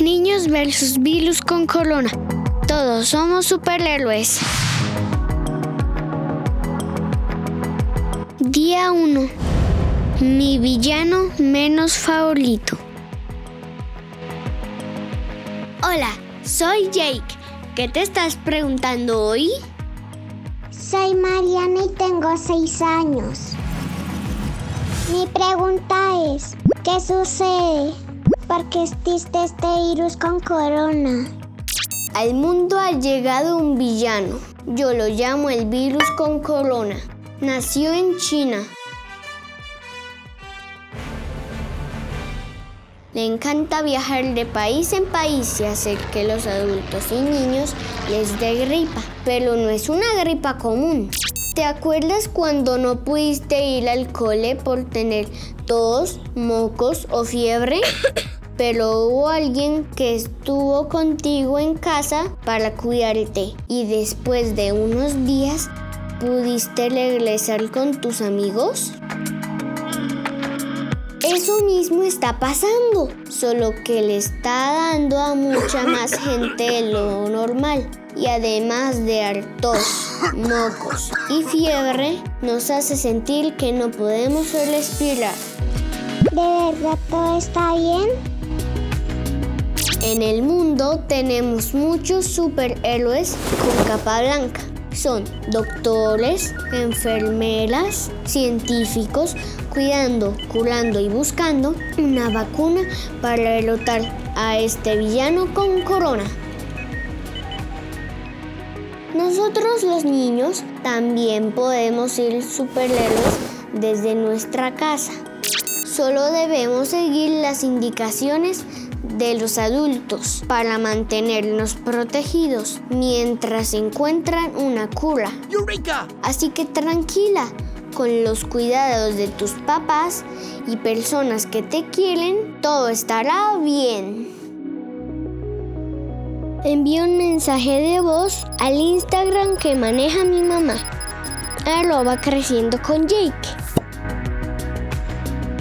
Niños versus virus con corona. Todos somos superhéroes. Día 1. Mi villano menos favorito. Hola, soy Jake. ¿Qué te estás preguntando hoy? Soy Mariana y tengo 6 años. Mi pregunta es, ¿qué sucede? ¿Por qué existe este virus con corona? Al mundo ha llegado un villano. Yo lo llamo el virus con corona. Nació en China. Le encanta viajar de país en país y hacer que los adultos y niños les dé gripa. Pero no es una gripa común. ¿Te acuerdas cuando no pudiste ir al cole por tener tos, mocos o fiebre? Pero hubo alguien que estuvo contigo en casa para cuidarte y después de unos días pudiste regresar con tus amigos. Eso mismo está pasando, solo que le está dando a mucha más gente de lo normal. Y además de hartos, mocos y fiebre, nos hace sentir que no podemos respirar. ¿De verdad todo está bien? En el mundo tenemos muchos superhéroes con capa blanca. Son doctores, enfermeras, científicos, cuidando, curando y buscando una vacuna para derrotar a este villano con corona. Nosotros los niños también podemos ser superhéroes desde nuestra casa. Solo debemos seguir las indicaciones de los adultos para mantenernos protegidos mientras encuentran una cura. Así que tranquila, con los cuidados de tus papás y personas que te quieren, todo estará bien. Envío un mensaje de voz al Instagram que maneja mi mamá. Arroba creciendo con Jake.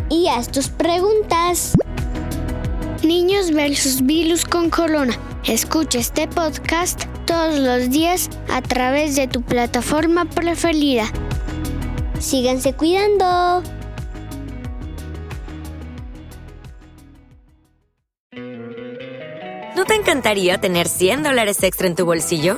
Y haz tus preguntas. Niños versus virus con corona. Escucha este podcast todos los días a través de tu plataforma preferida. Síganse cuidando. ¿No te encantaría tener 100 dólares extra en tu bolsillo?